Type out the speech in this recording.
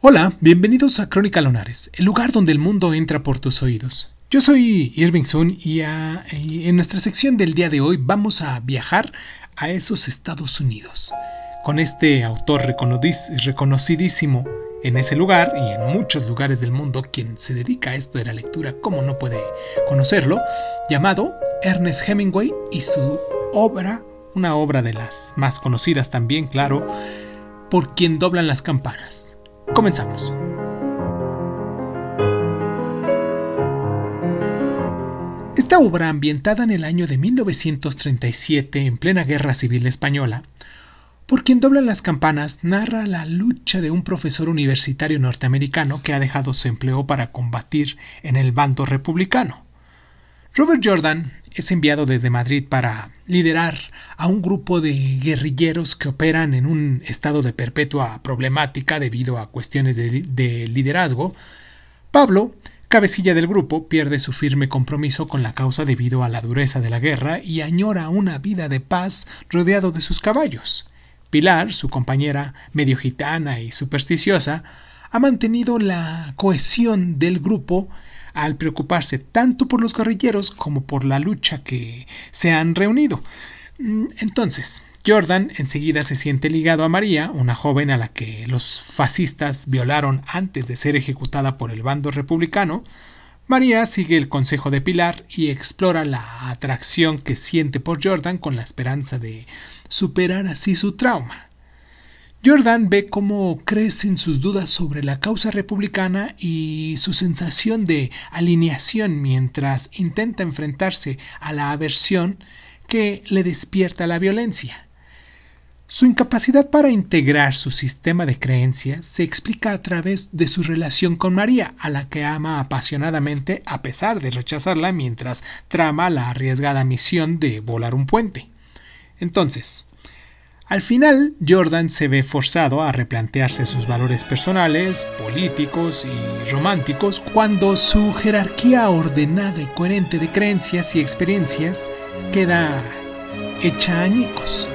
Hola, bienvenidos a Crónica Lonares, el lugar donde el mundo entra por tus oídos. Yo soy Irving Sun y, en nuestra sección del día de hoy vamos a viajar a esos Estados Unidos. Con este autor reconocidísimo en ese lugar y en muchos lugares del mundo, quien se dedica a esto de la lectura, como no puede conocerlo, llamado Ernest Hemingway y su obra, una obra de las más conocidas también, claro, por quien doblan las campanas. Comenzamos. Esta obra, ambientada en el año de 1937 en plena Guerra Civil Española, por quien doblan las campanas, narra la lucha de un profesor universitario norteamericano que ha dejado su empleo para combatir en el bando republicano. Robert Jordan es enviado desde Madrid para liderar a un grupo de guerrilleros que operan en un estado de perpetua problemática debido a cuestiones de, liderazgo. Pablo, cabecilla del grupo, pierde su firme compromiso con la causa debido a la dureza de la guerra y añora una vida de paz rodeado de sus caballos. Pilar, su compañera medio gitana y supersticiosa, ha mantenido la cohesión del grupo al preocuparse tanto por los guerrilleros como por la lucha que se han reunido. Mm, entonces, Jordan enseguida se siente ligado a María, una joven a la que los fascistas violaron antes de ser ejecutada por el bando republicano. María sigue el consejo de Pilar y explora la atracción que siente por Jordan con la esperanza de superar así su trauma. Jordan ve cómo crecen sus dudas sobre la causa republicana y su sensación de alineación mientras intenta enfrentarse a la aversión que le despierta la violencia. Su incapacidad para integrar su sistema de creencias se explica a través de su relación con María, a la que ama apasionadamente a pesar de rechazarla mientras trama la arriesgada misión de volar un puente. Entonces, al final, Jordan se ve forzado a replantearse sus valores personales, políticos y románticos cuando su jerarquía ordenada y coherente de creencias y experiencias queda hecha añicos.